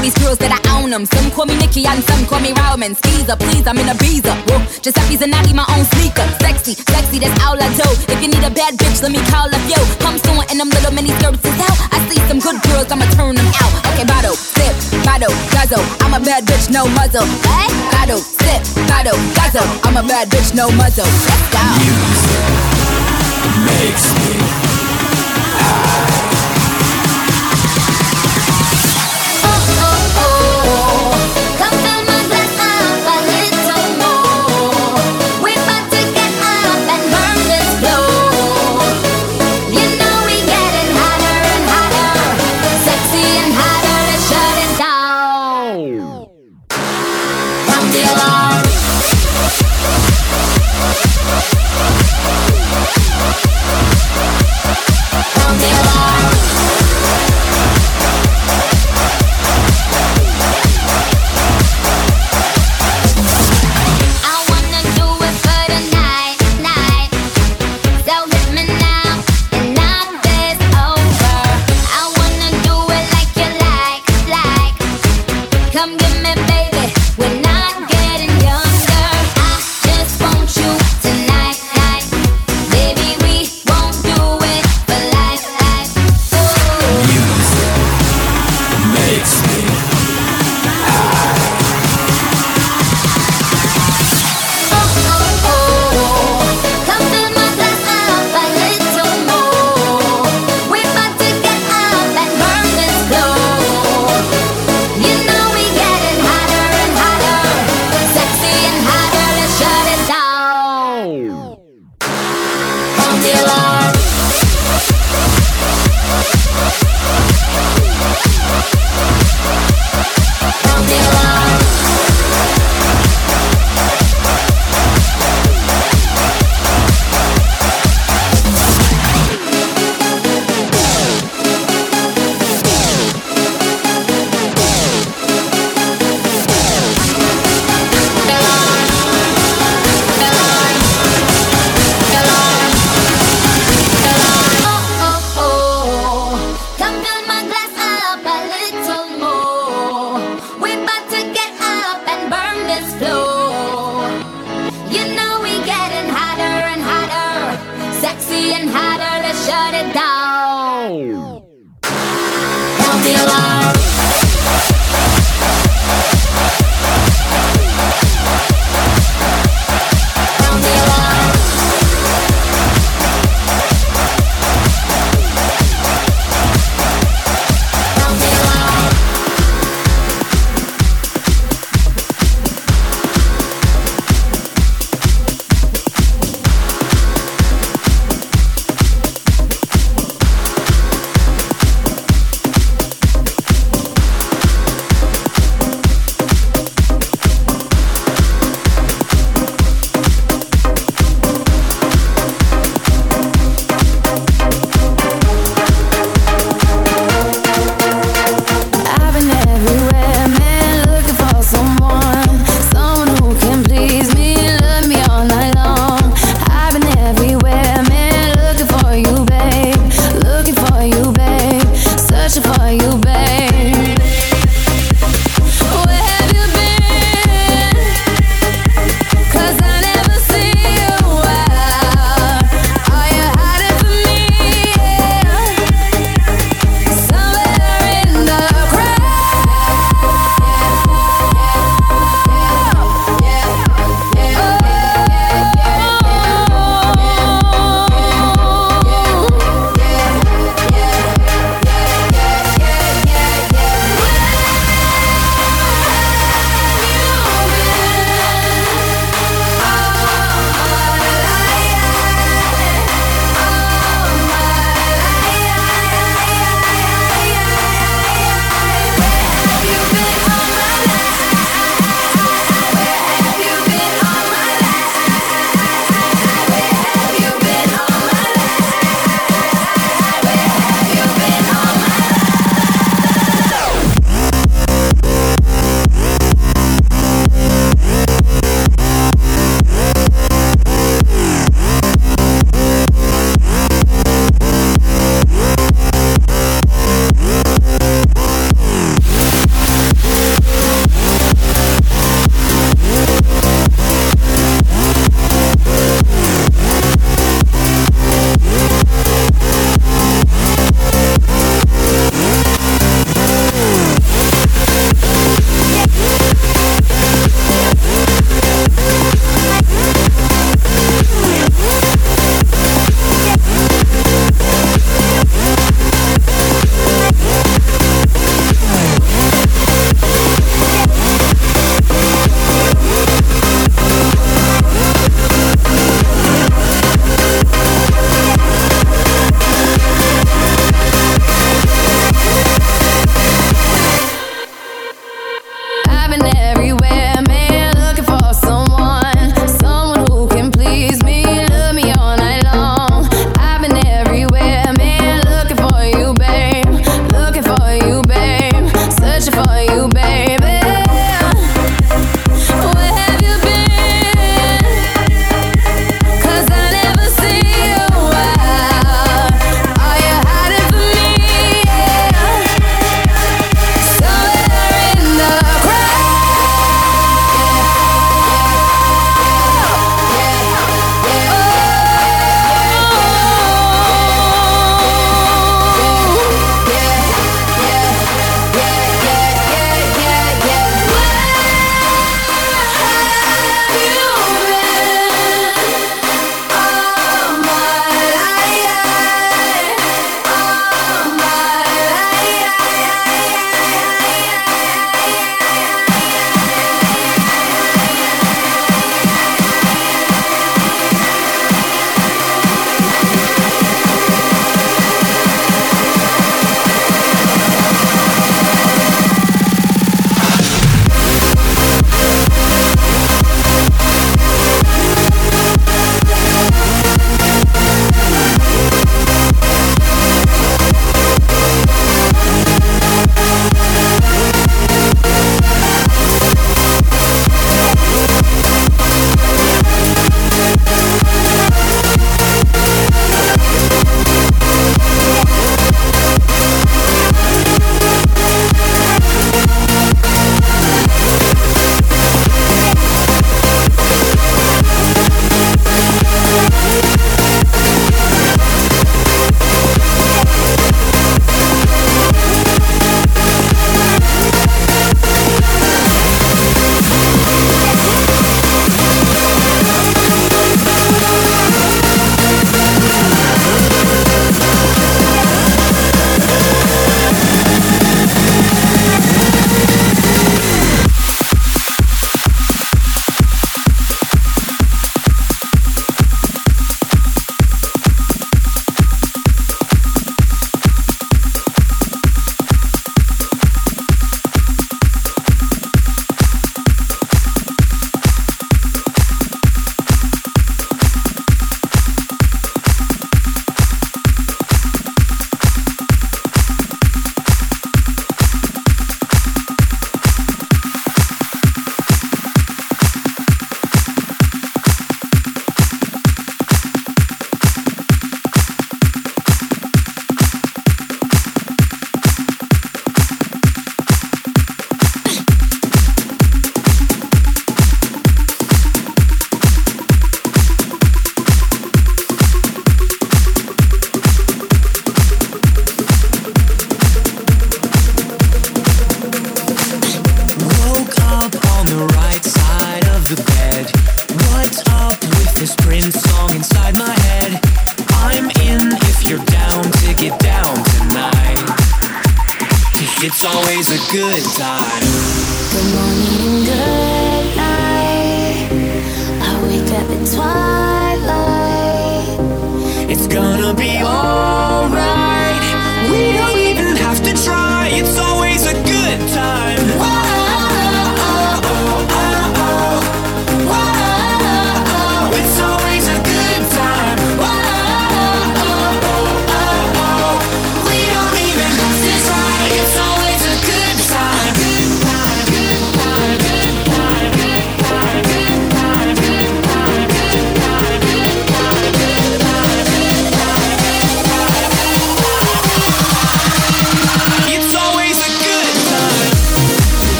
Show these girls that I own them. Some call me Nicki and some call me Roman. Skeezer, please, I'm in Ibiza. Whoa, Giuseppe Zanotti my own sneaker. Sexy, sexy, that's all I do. If you need a bad bitch, let me call up yo. Come soon and them little mini skirts is out. I see some good girls, I'ma turn them out. Okay, bottle, sip, bottle, guzzle. I'm a bad bitch, no muzzle. Hey, bottle, sip, bottle, guzzle. I'm a bad bitch, no muzzle. Let's go. Music makes me pela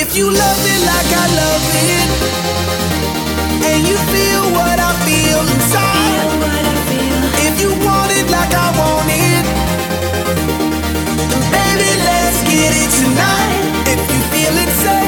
If you love it like I love it, and you feel what I feel inside, I feel. if you want it like I want it, then baby, let's get it tonight. If you feel it, say.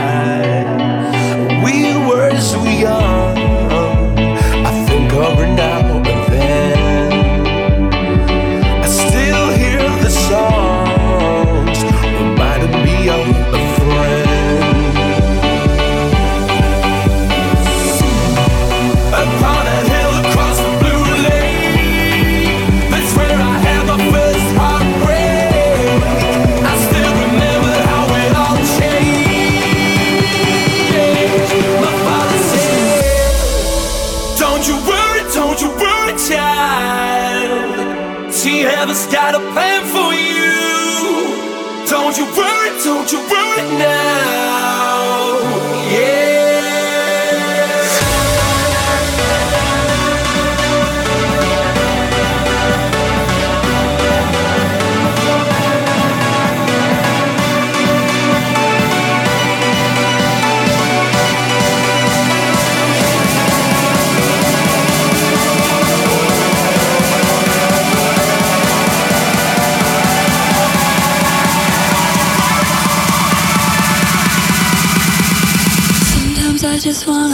just want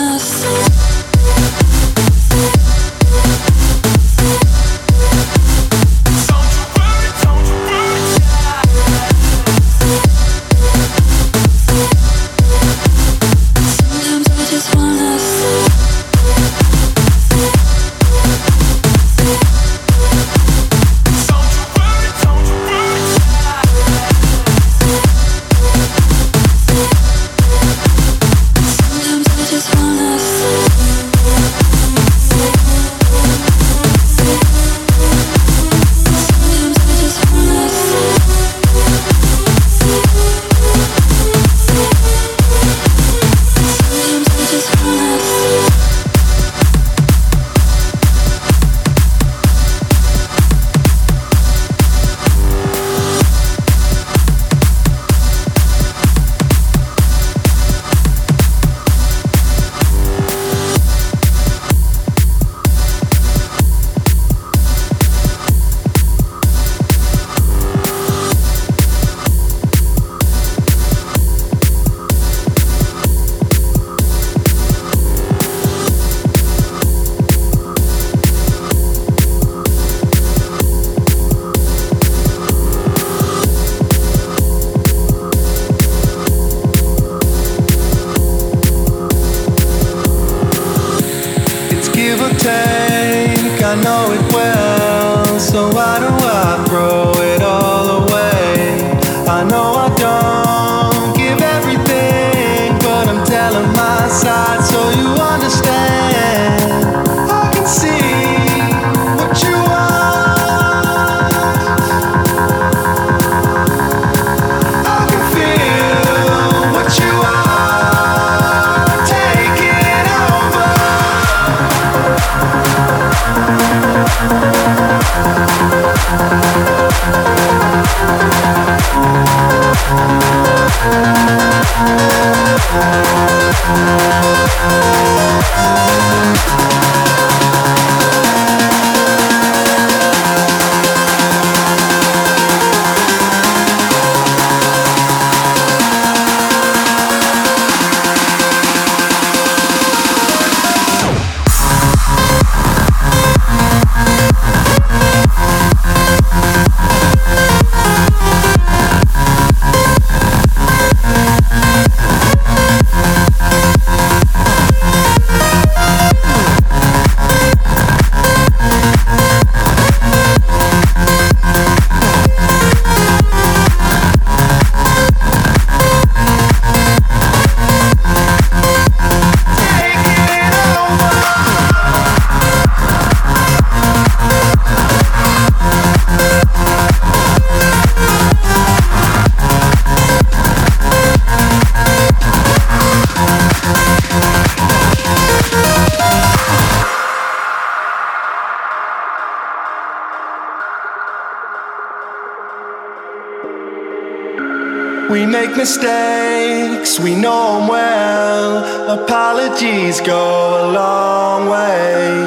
mistakes, we know them well. Apologies go a long way.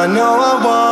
I know I won't.